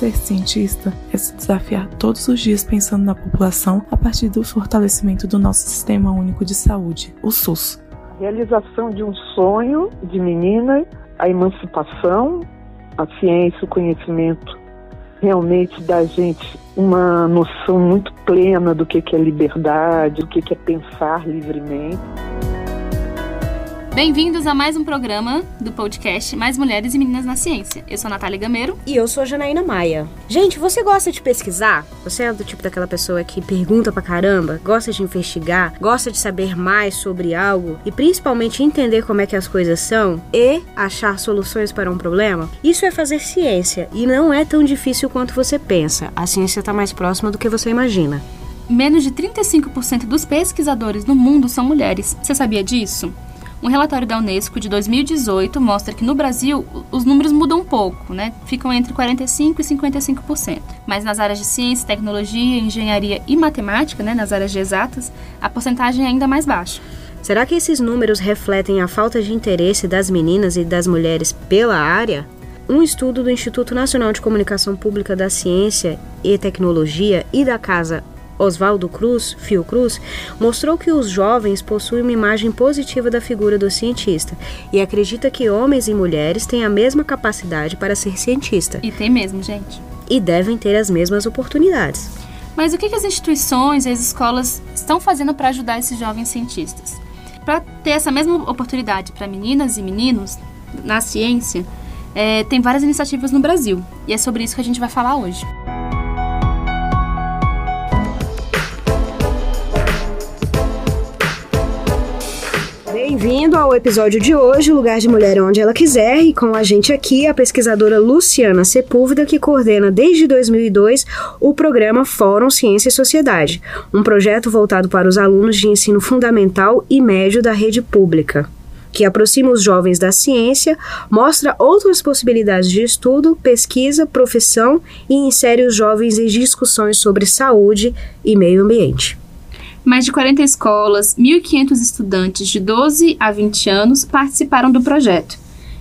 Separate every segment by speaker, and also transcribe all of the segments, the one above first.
Speaker 1: ser cientista é se desafiar todos os dias pensando na população a partir do fortalecimento do nosso Sistema Único de Saúde, o SUS.
Speaker 2: Realização de um sonho de menina, a emancipação, a ciência, o conhecimento realmente dá a gente uma noção muito plena do que é liberdade, do que é pensar livremente.
Speaker 3: Bem-vindos a mais um programa do podcast Mais Mulheres e Meninas na Ciência. Eu sou a Natália Gameiro.
Speaker 4: E eu sou a Janaína Maia. Gente, você gosta de pesquisar? Você é do tipo daquela pessoa que pergunta pra caramba, gosta de investigar, gosta de saber mais sobre algo e principalmente entender como é que as coisas são e achar soluções para um problema? Isso é fazer ciência e não é tão difícil quanto você pensa. A ciência está mais próxima do que você imagina
Speaker 3: menos de 35% dos pesquisadores no mundo são mulheres. Você sabia disso? Um relatório da Unesco de 2018 mostra que no Brasil os números mudam um pouco, né? Ficam entre 45% e 55%. Mas nas áreas de ciência, tecnologia, engenharia e matemática, né, nas áreas de exatas, a porcentagem é ainda mais baixa.
Speaker 4: Será que esses números refletem a falta de interesse das meninas e das mulheres pela área? Um estudo do Instituto Nacional de Comunicação Pública da Ciência e Tecnologia e da Casa Oswaldo Cruz, Fiocruz, mostrou que os jovens possuem uma imagem positiva da figura do cientista e acredita que homens e mulheres têm a mesma capacidade para ser cientista.
Speaker 3: E tem mesmo, gente.
Speaker 4: E devem ter as mesmas oportunidades.
Speaker 3: Mas o que as instituições e as escolas estão fazendo para ajudar esses jovens cientistas? Para ter essa mesma oportunidade para meninas e meninos na ciência, é, tem várias iniciativas no Brasil. E é sobre isso que a gente vai falar hoje.
Speaker 4: Bem-vindo ao episódio de hoje, Lugar de Mulher Onde Ela Quiser, e com a gente aqui a pesquisadora Luciana Sepúlveda, que coordena desde 2002 o programa Fórum Ciência e Sociedade, um projeto voltado para os alunos de ensino fundamental e médio da rede pública que aproxima os jovens da ciência, mostra outras possibilidades de estudo, pesquisa, profissão e insere os jovens em discussões sobre saúde e meio ambiente.
Speaker 3: Mais de 40 escolas, 1.500 estudantes de 12 a 20 anos participaram do projeto.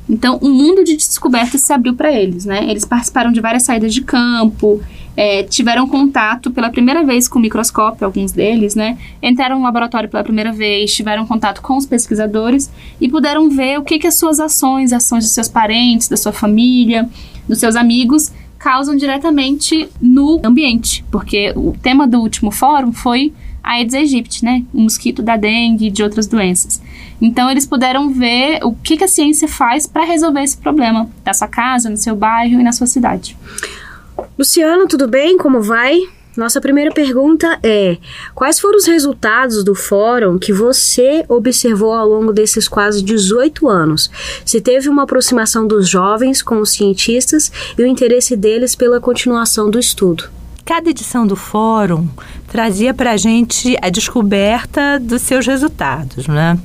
Speaker 3: Então, um mundo de descobertas se abriu para eles, né? Eles participaram de várias saídas de campo, é, tiveram contato pela primeira vez com o microscópio, alguns deles, né? Entraram no laboratório pela primeira vez, tiveram contato com os pesquisadores e puderam ver o que, que as suas ações, ações dos seus parentes, da sua família, dos seus amigos, causam diretamente no ambiente. Porque o tema do último fórum foi Aedes aegypti, né? O mosquito da dengue e de outras doenças. Então eles puderam ver o que, que a ciência faz para resolver esse problema da sua casa, no seu bairro e na sua cidade.
Speaker 4: Luciano, tudo bem? Como vai? Nossa primeira pergunta é: quais foram os resultados do fórum que você observou ao longo desses quase 18 anos? Se teve uma aproximação dos jovens com os cientistas e o interesse deles pela continuação do estudo?
Speaker 5: Cada edição do fórum trazia para a gente a descoberta dos seus resultados. Né?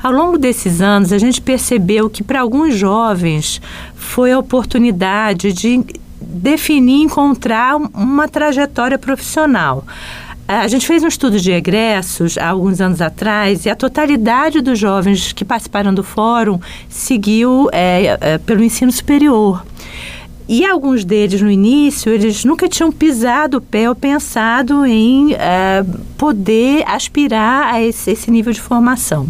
Speaker 5: Ao longo desses anos, a gente percebeu que para alguns jovens foi a oportunidade de definir, encontrar uma trajetória profissional. A gente fez um estudo de egressos há alguns anos atrás e a totalidade dos jovens que participaram do fórum seguiu é, é, pelo ensino superior. E alguns deles, no início, eles nunca tinham pisado o pé ou pensado em é, poder aspirar a esse, esse nível de formação.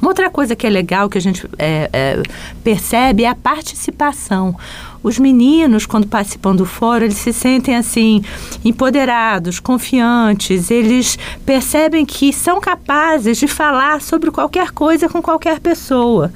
Speaker 5: Uma outra coisa que é legal que a gente é, é, percebe é a participação os meninos, quando participam do fórum, eles se sentem assim, empoderados, confiantes, eles percebem que são capazes de falar sobre qualquer coisa com qualquer pessoa.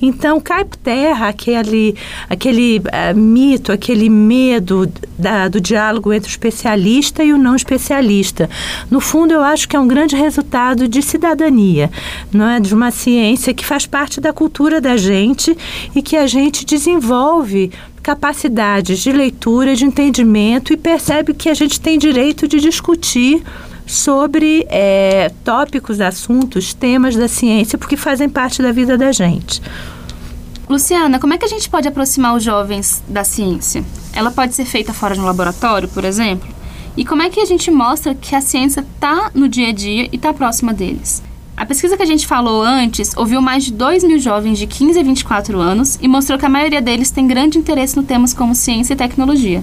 Speaker 5: Então, cai por terra aquele, aquele uh, mito, aquele medo da, do diálogo entre o especialista e o não especialista. No fundo, eu acho que é um grande resultado de cidadania, não é? de uma ciência que faz parte da cultura da gente e que a gente desenvolve capacidades de leitura, de entendimento e percebe que a gente tem direito de discutir sobre é, tópicos, assuntos, temas da ciência, porque fazem parte da vida da gente.
Speaker 3: Luciana, como é que a gente pode aproximar os jovens da ciência? Ela pode ser feita fora de um laboratório, por exemplo? E como é que a gente mostra que a ciência está no dia a dia e está próxima deles? A pesquisa que a gente falou antes ouviu mais de 2 mil jovens de 15 a 24 anos e mostrou que a maioria deles tem grande interesse no temas como ciência e tecnologia.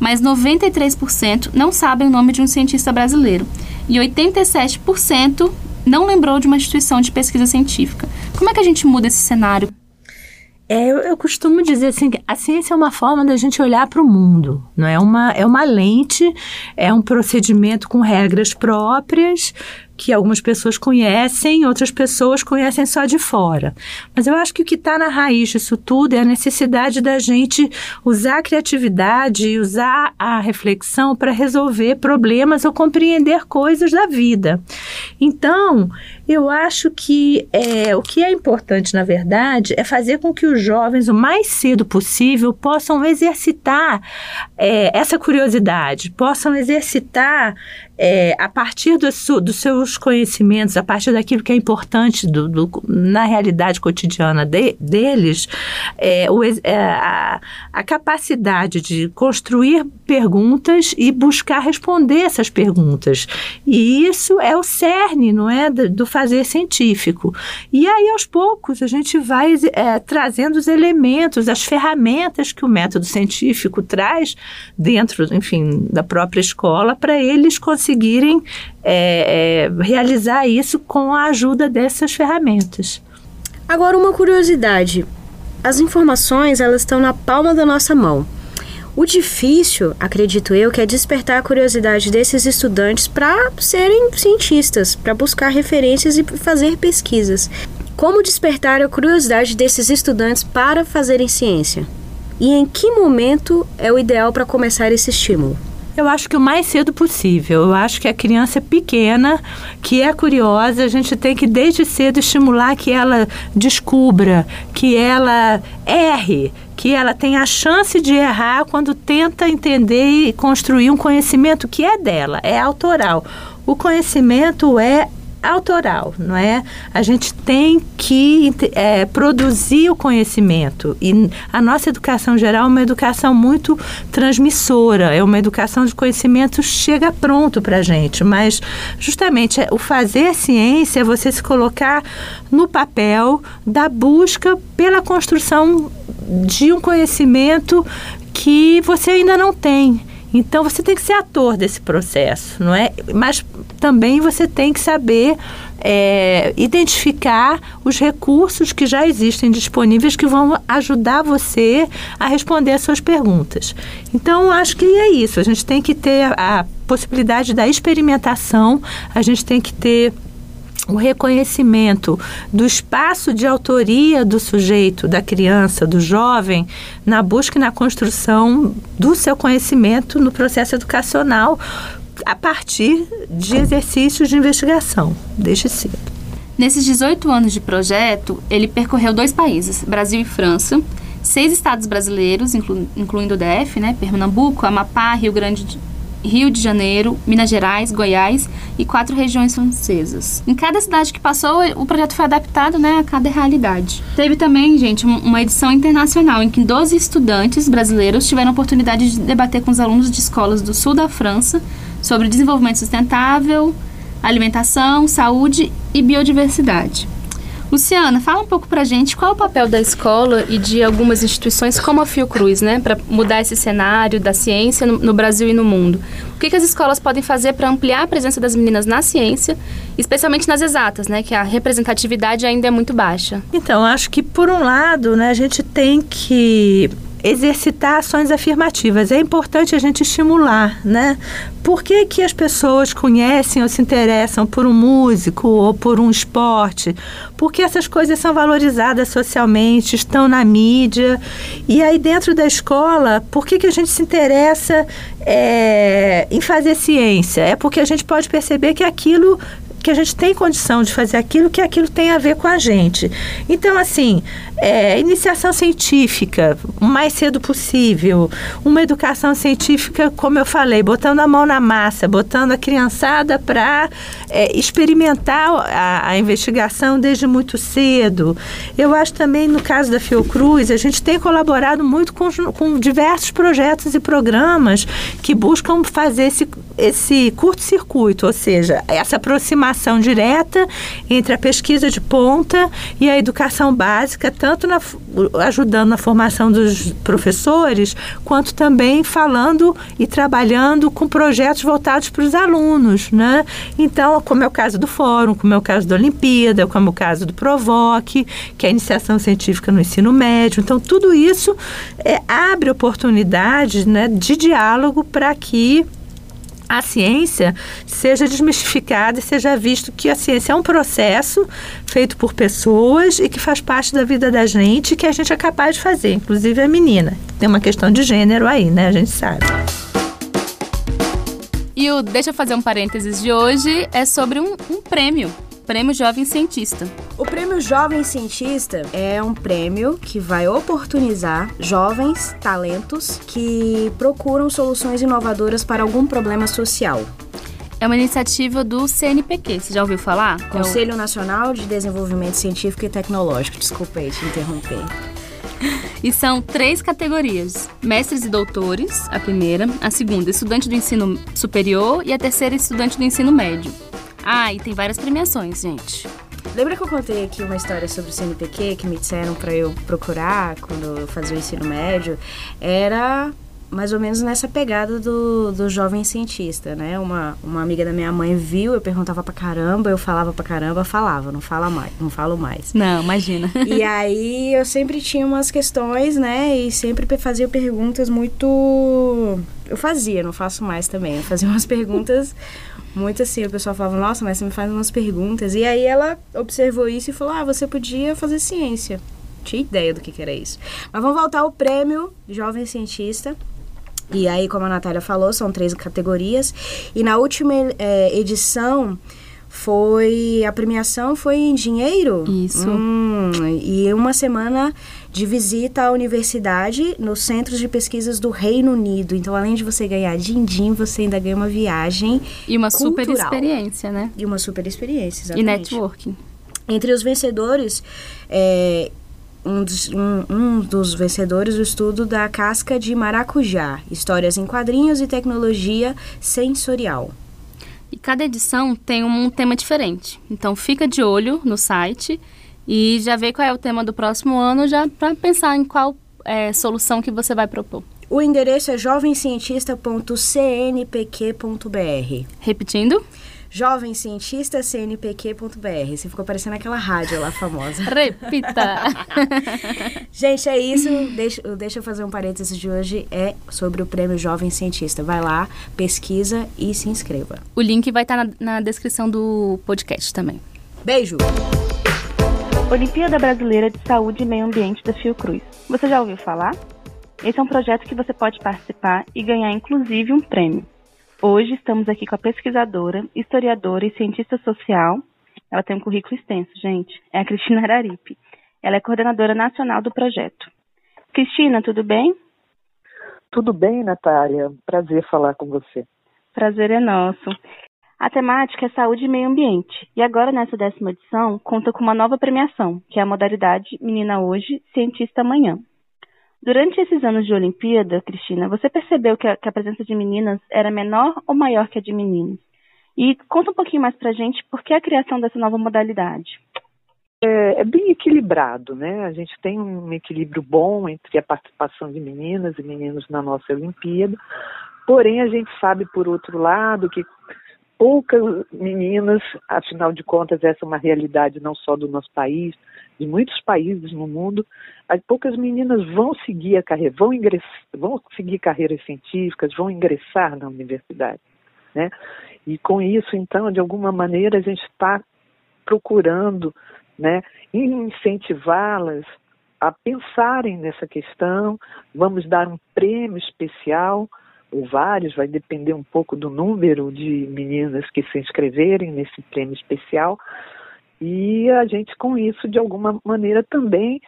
Speaker 3: Mas 93% não sabem o nome de um cientista brasileiro e 87% não lembrou de uma instituição de pesquisa científica. Como é que a gente muda esse cenário?
Speaker 5: É, eu, eu, costumo dizer assim a ciência é uma forma da gente olhar para o mundo, não é uma é uma lente, é um procedimento com regras próprias que algumas pessoas conhecem, outras pessoas conhecem só de fora. Mas eu acho que o que está na raiz disso tudo é a necessidade da gente usar a criatividade e usar a reflexão para resolver problemas ou compreender coisas da vida. Então, eu acho que é, o que é importante, na verdade, é fazer com que os jovens, o mais cedo possível, possam exercitar é, essa curiosidade, possam exercitar é, a partir do, dos seus conhecimentos, a partir daquilo que é importante do, do, na realidade cotidiana de, deles, é, o, é, a, a, capacidade de construir perguntas e buscar responder essas perguntas. E isso é o cerne, não é, do, do fazer científico. E aí, aos poucos, a gente vai é, trazendo os elementos, as ferramentas que o método científico traz dentro, enfim, da própria escola para eles conseguirem conseguirem é, é, realizar isso com a ajuda dessas ferramentas.
Speaker 4: Agora uma curiosidade: as informações elas estão na palma da nossa mão. O difícil, acredito eu, que é despertar a curiosidade desses estudantes para serem cientistas, para buscar referências e fazer pesquisas. Como despertar a curiosidade desses estudantes para fazerem ciência? E em que momento é o ideal para começar esse estímulo?
Speaker 5: Eu acho que o mais cedo possível. Eu acho que a criança pequena, que é curiosa, a gente tem que desde cedo estimular que ela descubra, que ela erre, que ela tenha a chance de errar quando tenta entender e construir um conhecimento que é dela, é autoral. O conhecimento é autoral, não é? A gente tem que é, produzir o conhecimento. E a nossa educação geral é uma educação muito transmissora, é uma educação de conhecimento chega pronto para a gente, mas justamente é, o fazer ciência é você se colocar no papel da busca pela construção de um conhecimento que você ainda não tem então você tem que ser ator desse processo, não é? Mas também você tem que saber é, identificar os recursos que já existem disponíveis que vão ajudar você a responder as suas perguntas. Então, acho que é isso. A gente tem que ter a possibilidade da experimentação, a gente tem que ter o reconhecimento do espaço de autoria do sujeito, da criança, do jovem, na busca e na construção do seu conhecimento no processo educacional a partir de exercícios de investigação, desde cedo.
Speaker 3: Nesses 18 anos de projeto, ele percorreu dois países, Brasil e França, seis estados brasileiros, inclu incluindo o DF, né, Pernambuco, Amapá, Rio Grande Rio de Janeiro, Minas Gerais, Goiás e quatro regiões francesas. Em cada cidade que passou, o projeto foi adaptado né, a cada realidade. Teve também, gente, uma edição internacional em que 12 estudantes brasileiros tiveram a oportunidade de debater com os alunos de escolas do sul da França sobre desenvolvimento sustentável, alimentação, saúde e biodiversidade. Luciana, fala um pouco pra gente qual é o papel da escola e de algumas instituições como a Fiocruz, né, para mudar esse cenário da ciência no, no, Brasil e no mundo. O que, que as escolas podem fazer para ampliar a presença das meninas na ciência, especialmente nas exatas, né, que a representatividade ainda é muito baixa?
Speaker 5: Então, acho que por um lado, né, a gente tem que exercitar ações afirmativas. É importante a gente estimular, né? Por que, que as pessoas conhecem ou se interessam por um músico ou por um esporte? Porque essas coisas são valorizadas socialmente, estão na mídia. E aí, dentro da escola, por que, que a gente se interessa é, em fazer ciência? É porque a gente pode perceber que aquilo que a gente tem condição de fazer aquilo que aquilo tem a ver com a gente. Então, assim, é, iniciação científica o mais cedo possível, uma educação científica, como eu falei, botando a mão na massa, botando a criançada para é, experimentar a, a, investigação desde muito cedo. Eu acho também, no caso da Fiocruz, a gente tem colaborado muito com, com diversos projetos e programas que buscam fazer esse, esse curto-circuito, ou seja, essa aproximação direta entre a pesquisa de ponta e a educação básica, tanto na, ajudando na formação dos professores, quanto também falando e trabalhando com projetos voltados para os alunos, né? Então, como é o caso do Fórum, como é o caso da Olimpíada, como é o caso do Provoque, que é a iniciação científica no ensino médio. Então, tudo isso é, abre oportunidades né, de diálogo para que a ciência seja desmistificada e seja visto que a ciência é um processo feito por pessoas e que faz parte da vida da gente e que a gente é capaz de fazer, inclusive a menina. Tem uma questão de gênero aí, né? A gente sabe.
Speaker 3: E o Deixa eu fazer um parênteses de hoje é sobre um, um prêmio Prêmio Jovem Cientista.
Speaker 4: O Prêmio Jovem Cientista é um prêmio que vai oportunizar jovens talentos que procuram soluções inovadoras para algum problema social.
Speaker 3: É uma iniciativa do CNPq, você já ouviu falar?
Speaker 4: Conselho é o... Nacional de Desenvolvimento Científico e Tecnológico. Desculpa aí te interromper.
Speaker 3: E são três categorias: mestres e doutores, a primeira, a segunda, estudante do ensino superior e a terceira, estudante do ensino médio. Ah, e tem várias premiações, gente.
Speaker 4: Lembra que eu contei aqui uma história sobre o CNPq que me disseram para eu procurar quando eu fazia o ensino médio? Era mais ou menos nessa pegada do, do jovem cientista, né? Uma, uma amiga da minha mãe viu, eu perguntava pra caramba, eu falava pra caramba, falava, não fala mais, não falo mais.
Speaker 3: Não, imagina.
Speaker 4: e aí eu sempre tinha umas questões, né? E sempre fazia perguntas muito. Eu fazia, não faço mais também. Eu fazia umas perguntas muito assim, o pessoal falava, nossa, mas você me faz umas perguntas. E aí ela observou isso e falou, ah, você podia fazer ciência. Tinha ideia do que, que era isso. Mas vamos voltar ao prêmio Jovem Cientista. E aí, como a Natália falou, são três categorias. E na última é, edição foi a premiação foi em dinheiro
Speaker 3: isso
Speaker 4: hum, e uma semana de visita à universidade nos centros de pesquisas do Reino Unido então além de você ganhar din-din você ainda ganha uma viagem
Speaker 3: e uma
Speaker 4: cultural.
Speaker 3: super experiência né
Speaker 4: e uma super experiência exatamente.
Speaker 3: e networking
Speaker 4: entre os vencedores é, um dos, um, um dos vencedores do estudo da casca de maracujá, histórias em quadrinhos e tecnologia sensorial.
Speaker 3: E cada edição tem um tema diferente. Então fica de olho no site e já vê qual é o tema do próximo ano, já para pensar em qual é, solução que você vai propor.
Speaker 4: O endereço é jovemcientista.cnpq.br.
Speaker 3: Repetindo?
Speaker 4: jovemcientista.cnpq.br. Você ficou parecendo aquela rádio lá famosa.
Speaker 3: Repita!
Speaker 4: Gente, é isso. Deixa, deixa eu fazer um parênteses de hoje. É sobre o prêmio Jovem Cientista. Vai lá, pesquisa e se inscreva.
Speaker 3: O link vai estar na, na descrição do podcast também.
Speaker 4: Beijo!
Speaker 6: Olimpíada Brasileira de Saúde e Meio Ambiente da Fiocruz. Você já ouviu falar? Esse é um projeto que você pode participar e ganhar inclusive um prêmio. Hoje estamos aqui com a pesquisadora, historiadora e cientista social. Ela tem um currículo extenso, gente. É a Cristina Araripe. Ela é coordenadora nacional do projeto. Cristina, tudo bem?
Speaker 2: Tudo bem, Natália. Prazer falar com você.
Speaker 6: Prazer é nosso. A temática é saúde e meio ambiente. E agora, nessa décima edição, conta com uma nova premiação, que é a modalidade Menina Hoje, Cientista Amanhã. Durante esses anos de Olimpíada, Cristina, você percebeu que a, que a, presença de meninas era menor ou maior que a de meninos? E conta um pouquinho mais pra gente por que a criação dessa nova modalidade.
Speaker 2: É, é, bem equilibrado, né? A gente tem um equilíbrio bom entre a participação de meninas e meninos na nossa Olimpíada, porém a gente sabe, por outro lado, que poucas meninas, afinal de contas, essa é uma realidade não só do nosso país, de muitos países no mundo, poucas meninas vão seguir a carreira, vão, vão seguir carreiras científicas, vão ingressar na universidade, né? E com isso, então, de alguma maneira, a gente está procurando, né, incentivá-las a pensarem nessa questão. Vamos dar um prêmio especial ou vários, vai depender um pouco do número de meninas que se inscreverem nesse prêmio especial. E a gente, com isso, de alguma maneira, também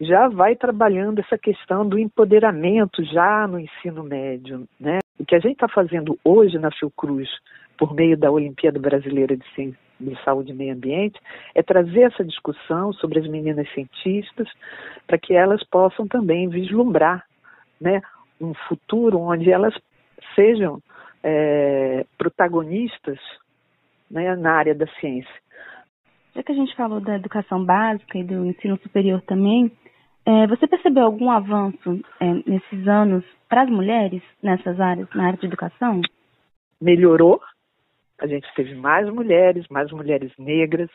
Speaker 2: já vai trabalhando essa questão do empoderamento já no ensino médio. Né? O que a gente está fazendo hoje na Fiocruz, por meio da Olimpíada Brasileira de, de Saúde e Meio Ambiente, é trazer essa discussão sobre as meninas cientistas para que elas possam também vislumbrar né, um futuro onde elas sejam é, protagonistas né, na área da ciência.
Speaker 6: Já que a gente falou da educação básica e do ensino superior também, é, você percebeu algum avanço é, nesses anos para as mulheres nessas áreas, na área de educação?
Speaker 2: Melhorou. A gente teve mais mulheres, mais mulheres negras,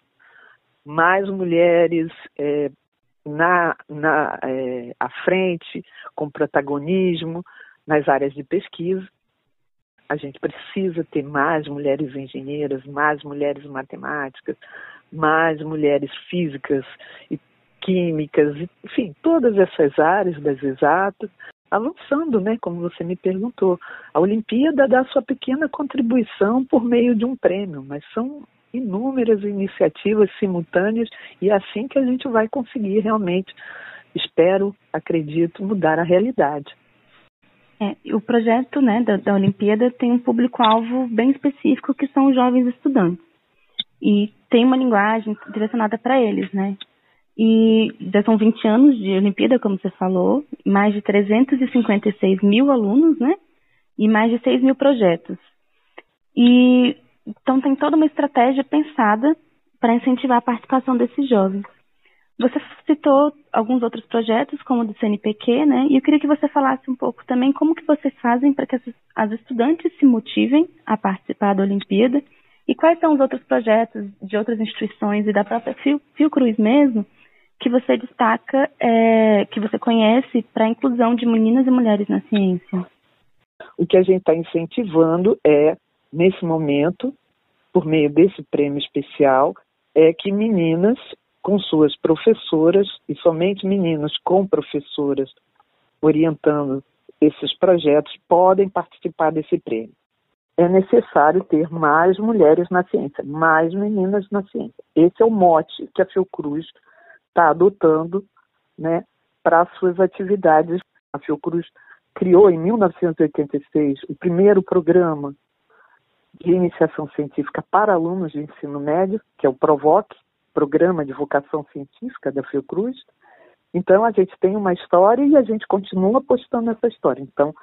Speaker 2: mais mulheres é, na, na é, à frente, com protagonismo nas áreas de pesquisa. A gente precisa ter mais mulheres engenheiras, mais mulheres matemáticas, mais mulheres físicas e químicas, enfim, todas essas áreas das exatas, avançando, né, como você me perguntou. A Olimpíada dá sua pequena contribuição por meio de um prêmio, mas são inúmeras iniciativas simultâneas e é assim que a gente vai conseguir realmente, espero, acredito, mudar a realidade.
Speaker 6: É, o projeto né, da, da Olimpíada tem um público-alvo bem específico, que são os jovens estudantes. E tem uma linguagem direcionada para eles, né? E já são 20 anos de Olimpíada, como você falou, mais de 356 mil alunos, né? E mais de 6 mil projetos. E então tem toda uma estratégia pensada para incentivar a participação desses jovens. Você citou alguns outros projetos, como o do CNPq, né? E eu queria que você falasse um pouco também como que vocês fazem para que as estudantes se motivem a participar da Olimpíada e quais são os outros projetos de outras instituições e da própria Fiocruz mesmo que você destaca, é, que você conhece para a inclusão de meninas e mulheres na ciência?
Speaker 2: O que a gente está incentivando é, nesse momento, por meio desse prêmio especial, é que meninas com suas professoras, e somente meninas com professoras orientando esses projetos, podem participar desse prêmio. É necessário ter mais mulheres na ciência, mais meninas na ciência. Esse é o mote que a Fiocruz está adotando né, para suas atividades. A Fiocruz criou em 1986 o primeiro programa de iniciação científica para alunos de ensino médio, que é o PROVOC, Programa de Vocação Científica da Fiocruz. Então, a gente tem uma história e a gente continua apostando nessa história. Então,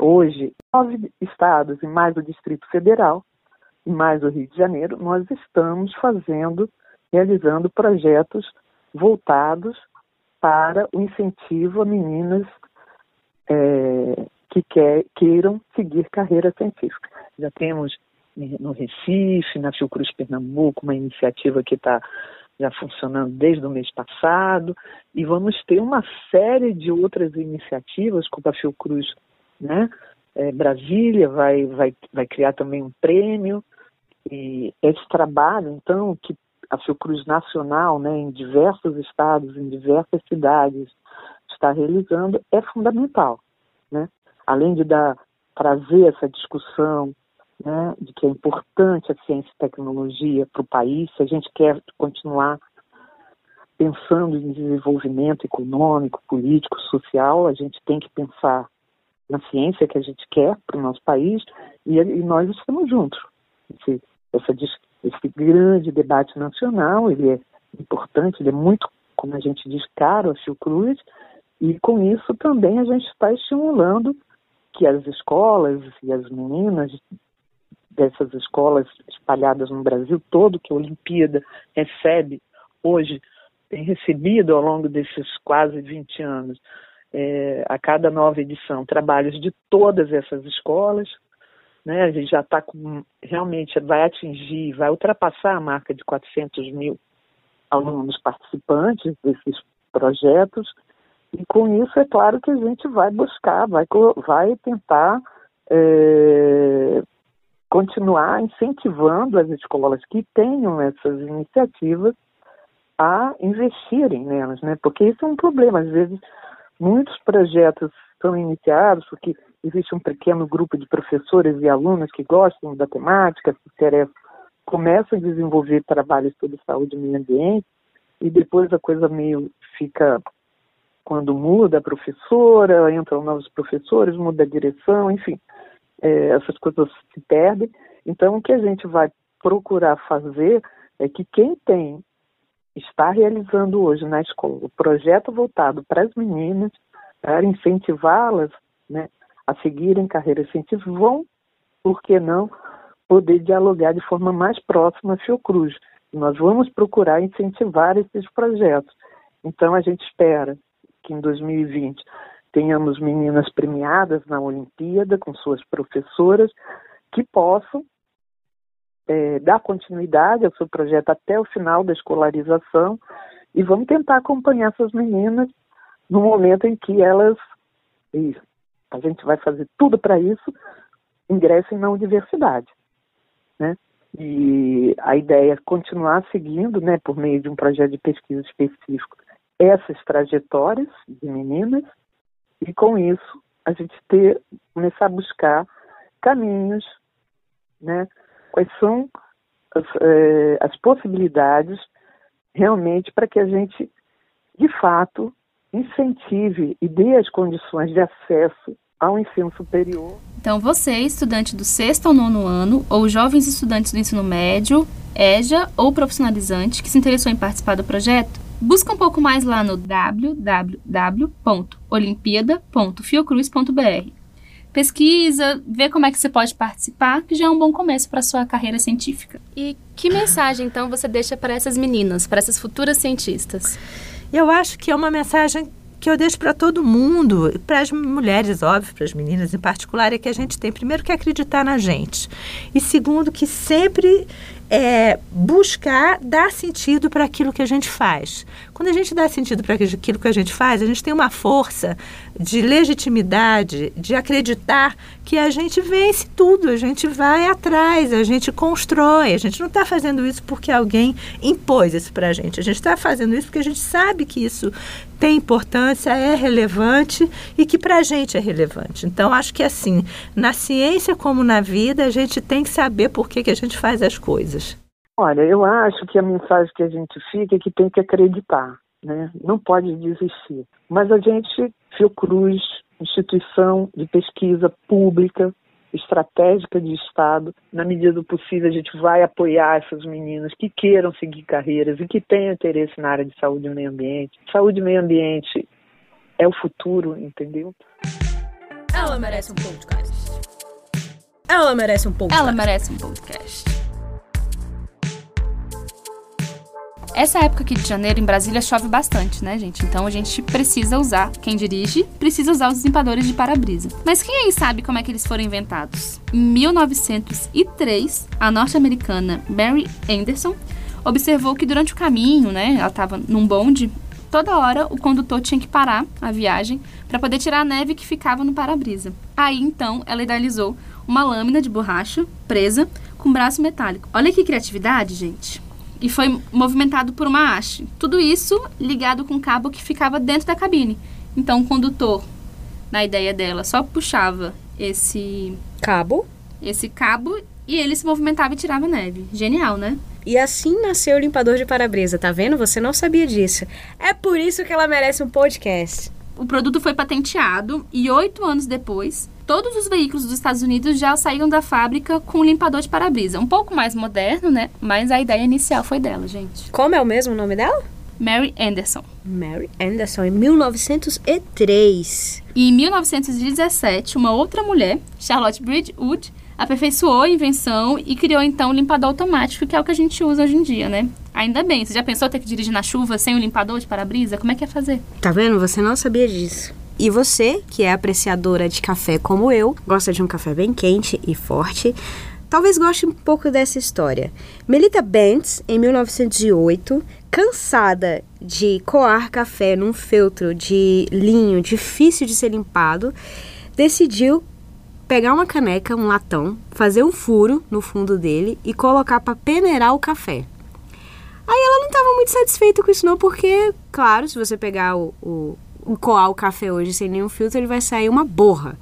Speaker 2: hoje, nove estados e mais o Distrito Federal, e mais o Rio de Janeiro, nós estamos fazendo, realizando projetos voltados para o incentivo a meninas é, que quer, queiram seguir carreira científica. Já temos no Recife, na Fiocruz Pernambuco, uma iniciativa que está já funcionando desde o mês passado, e vamos ter uma série de outras iniciativas, como a Fiocruz né? É, Brasília vai, vai, vai criar também um prêmio, e esse trabalho, então, que a Fiocruz Nacional, né, em diversos estados, em diversas cidades, está realizando, é fundamental. Né? Além de dar, trazer essa discussão né, de que é importante a ciência e tecnologia para o país, se a gente quer continuar pensando em desenvolvimento econômico, político, social, a gente tem que pensar na ciência que a gente quer para o nosso país e, e, nós estamos juntos. Esse, essa, esse grande debate nacional, ele é importante, ele é muito, como a gente diz, caro a Fiocruz, e com isso também a gente está estimulando que as escolas e as meninas dessas escolas espalhadas no Brasil todo, que a Olimpíada recebe hoje, tem recebido ao longo desses quase 20 anos, é, a cada nova edição, trabalhos de todas essas escolas. Né? A gente já está com, realmente vai atingir, vai ultrapassar a marca de 400 mil alunos participantes desses projetos. E com isso, é claro que a gente vai buscar, vai, vai tentar é, continuar incentivando as escolas que tenham essas iniciativas a investirem nelas, né? Porque isso é um problema. Às vezes Muitos projetos são iniciados porque existe um pequeno grupo de professores e alunos que gostam da temática, se interessam, começam a desenvolver trabalhos sobre saúde e meio ambiente e depois a coisa meio fica quando muda a professora, entram novos professores, muda a direção, enfim, é, essas coisas se perdem. Então, o que a gente vai procurar fazer é que quem tem, está realizando hoje na escola o projeto voltado para as meninas, para incentivá-las né, a seguirem carreiras científicas, vão, por que não, poder dialogar de forma mais próxima a Fiocruz. Nós vamos procurar incentivar esses projetos. Então, a gente espera que em 2020 tenhamos meninas premiadas na Olimpíada com suas professoras que possam é, dar continuidade ao seu projeto até o final da escolarização e vamos tentar acompanhar essas meninas no momento em que elas, e a gente vai fazer tudo para isso, ingressem na universidade, né? E a ideia é continuar seguindo, né, por meio de um projeto de pesquisa específico, essas trajetórias de meninas e com isso a gente ter começar a buscar caminhos, né? Quais são as, eh, as possibilidades realmente para que a gente, de fato, incentive e dê as condições de acesso ao ensino superior.
Speaker 3: Então, você, estudante do sexto ou nono ano, ou jovens estudantes do ensino médio, EJA ou profissionalizante que se interessou em participar do projeto, busca um pouco mais lá no www.olimpiada.fiocruz.br. Pesquisa, vê como é que você pode participar, que já é um bom começo para sua carreira científica. E que mensagem então você deixa para essas meninas, para essas futuras cientistas?
Speaker 5: Eu acho que é uma mensagem que eu deixo para todo mundo, para as mulheres, óbvio, para as meninas em particular, é que a gente tem, primeiro, que acreditar na gente. E segundo, que sempre é, buscar dar sentido para aquilo que a gente faz. Quando a gente dá sentido para aquilo que a gente faz, a gente tem uma força de legitimidade, de acreditar que a gente vence tudo, a gente vai atrás, a gente constrói. A gente não está fazendo isso porque alguém impôs isso para a gente. A gente está fazendo isso porque a gente sabe que isso tem importância, é relevante e que para a gente é relevante. Então, acho que assim, na ciência como na vida, a gente tem que saber por que, que a gente faz as coisas.
Speaker 2: Olha, eu acho que a mensagem que a gente fica é que tem que acreditar, né? Não pode desistir. Mas a gente, Fiocruz, instituição de pesquisa pública, estratégica de Estado. Na medida do possível, a gente vai apoiar essas meninas que queiram seguir carreiras e que tenham interesse na área de saúde e meio ambiente. Saúde e meio ambiente é o futuro, entendeu?
Speaker 4: Ela merece um podcast. Ela merece um podcast.
Speaker 3: Ela merece um podcast. Essa época aqui de janeiro em Brasília chove bastante, né, gente? Então a gente precisa usar, quem dirige, precisa usar os limpadores de para-brisa. Mas quem aí sabe como é que eles foram inventados? Em 1903, a norte-americana Mary Anderson observou que durante o caminho, né, ela estava num bonde, toda hora o condutor tinha que parar a viagem para poder tirar a neve que ficava no para-brisa. Aí então ela idealizou uma lâmina de borracha presa com braço metálico. Olha que criatividade, gente e foi movimentado por uma haste. Tudo isso ligado com um cabo que ficava dentro da cabine. Então o condutor, na ideia dela, só puxava esse
Speaker 4: cabo,
Speaker 3: esse cabo e ele se movimentava e tirava neve. Genial, né?
Speaker 4: E assim nasceu o limpador de para-brisa, tá vendo? Você não sabia disso. É por isso que ela merece um podcast.
Speaker 3: O produto foi patenteado e oito anos depois, todos os veículos dos Estados Unidos já saíram da fábrica com limpador de para-brisa. Um pouco mais moderno, né? Mas a ideia inicial foi dela, gente.
Speaker 4: Como é o mesmo nome dela?
Speaker 3: Mary Anderson.
Speaker 4: Mary Anderson, em 1903.
Speaker 3: E em 1917, uma outra mulher, Charlotte Bridgewood, aperfeiçoou a invenção e criou então o limpador automático, que é o que a gente usa hoje em dia, né? Ainda bem, você já pensou ter que dirigir na chuva sem o limpador de para-brisa? Como é que é fazer?
Speaker 4: Tá vendo? Você não sabia disso. E você, que é apreciadora de café como eu, gosta de um café bem quente e forte, talvez goste um pouco dessa história. Melita Bentz, em 1908, cansada de coar café num feltro de linho difícil de ser limpado, decidiu pegar uma caneca, um latão, fazer um furo no fundo dele e colocar para peneirar o café. Aí ela não estava muito satisfeita com isso não, porque, claro, se você pegar o, o, coar o café hoje sem nenhum filtro, ele vai sair uma borra.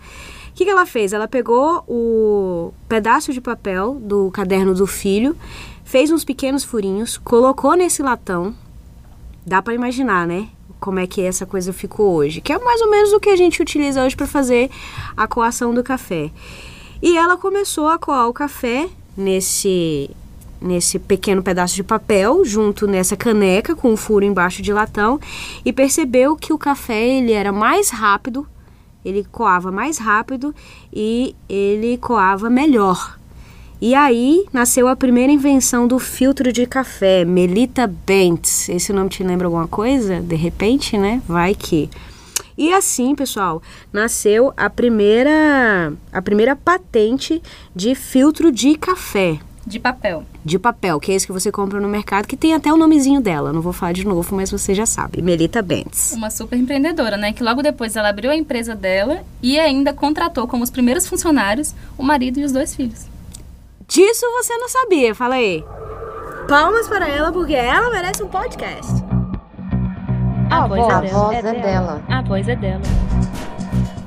Speaker 4: O que, que ela fez? Ela pegou o pedaço de papel do caderno do filho, fez uns pequenos furinhos, colocou nesse latão. Dá para imaginar, né? como é que essa coisa ficou hoje, que é mais ou menos o que a gente utiliza hoje para fazer a coação do café. E ela começou a coar o café nesse nesse pequeno pedaço de papel, junto nessa caneca com um furo embaixo de latão, e percebeu que o café ele era mais rápido, ele coava mais rápido e ele coava melhor. E aí nasceu a primeira invenção do filtro de café, Melita Bentz. Esse nome te lembra alguma coisa? De repente, né? Vai que. E assim, pessoal, nasceu a primeira a primeira patente de filtro de café.
Speaker 3: De papel.
Speaker 4: De papel, que é esse que você compra no mercado, que tem até o nomezinho dela. Não vou falar de novo, mas você já sabe. Melita Bentz.
Speaker 3: Uma super empreendedora, né? Que logo depois ela abriu a empresa dela e ainda contratou como os primeiros funcionários o marido e os dois filhos.
Speaker 4: Disso você não sabia, fala aí. Palmas para ela, porque ela merece um podcast.
Speaker 7: A, voz, a é, voz é, dela. é dela.
Speaker 3: A voz é dela.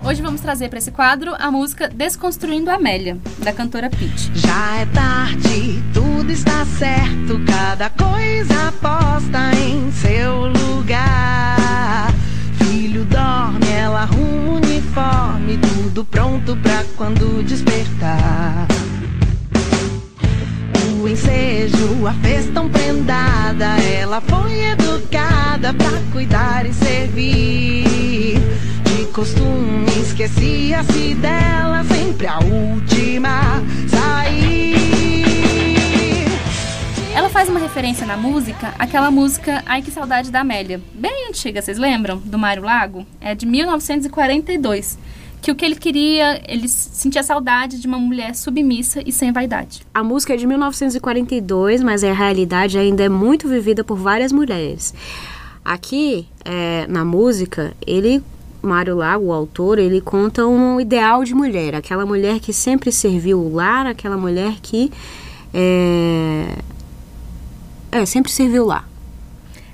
Speaker 3: Hoje vamos trazer para esse quadro a música Desconstruindo Amélia, da cantora Pete.
Speaker 8: Já é tarde, tudo está certo, cada coisa posta em seu lugar. Filho dorme, ela arruma o uniforme, tudo pronto pra quando despertar o ensejo, a fez tão prendada. Ela foi educada pra cuidar e servir. Costume, esquecia-se dela, sempre a última sair.
Speaker 3: Ela faz uma referência na música, aquela música Ai Que Saudade da Amélia. Bem antiga, vocês lembram? Do Mário Lago? É de 1942 que o que ele queria, ele sentia saudade de uma mulher submissa e sem vaidade.
Speaker 4: A música é de 1942, mas a realidade ainda é muito vivida por várias mulheres. Aqui, é, na música, ele Mário Lago, o autor, ele conta um ideal de mulher, aquela mulher que sempre serviu o lar, aquela mulher que é, é sempre serviu lá.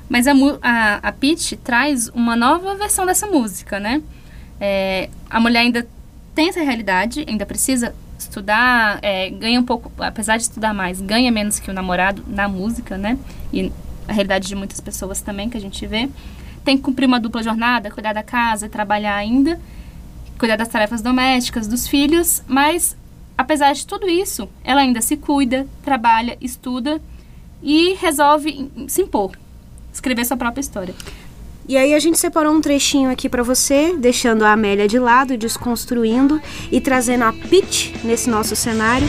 Speaker 3: Mas a, a, a Pitch traz uma nova versão dessa música, né? É, a mulher ainda tem essa realidade, ainda precisa estudar, é, ganha um pouco, apesar de estudar mais, ganha menos que o namorado na música, né? E a realidade de muitas pessoas também que a gente vê. Tem que cumprir uma dupla jornada, cuidar da casa, trabalhar ainda, cuidar das tarefas domésticas, dos filhos, mas apesar de tudo isso, ela ainda se cuida, trabalha, estuda e resolve se impor, escrever sua própria história.
Speaker 4: E aí a gente separou um trechinho aqui para você, deixando a Amélia de lado, desconstruindo e trazendo a Pitch nesse nosso cenário.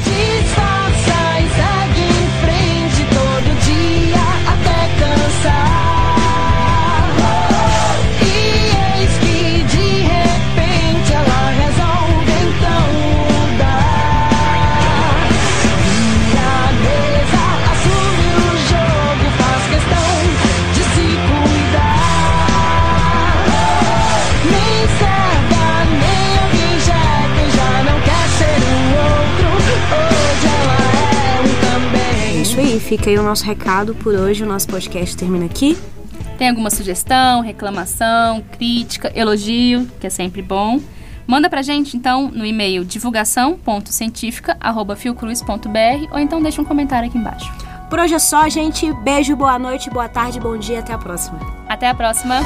Speaker 4: Fica aí o nosso recado por hoje. O nosso podcast termina aqui.
Speaker 3: Tem alguma sugestão, reclamação, crítica, elogio, que é sempre bom? Manda pra gente, então, no e-mail divulgação.científica.fiocruz.br ou então deixa um comentário aqui embaixo.
Speaker 4: Por hoje é só, gente. Beijo, boa noite, boa tarde, bom dia. Até a próxima.
Speaker 3: Até a próxima.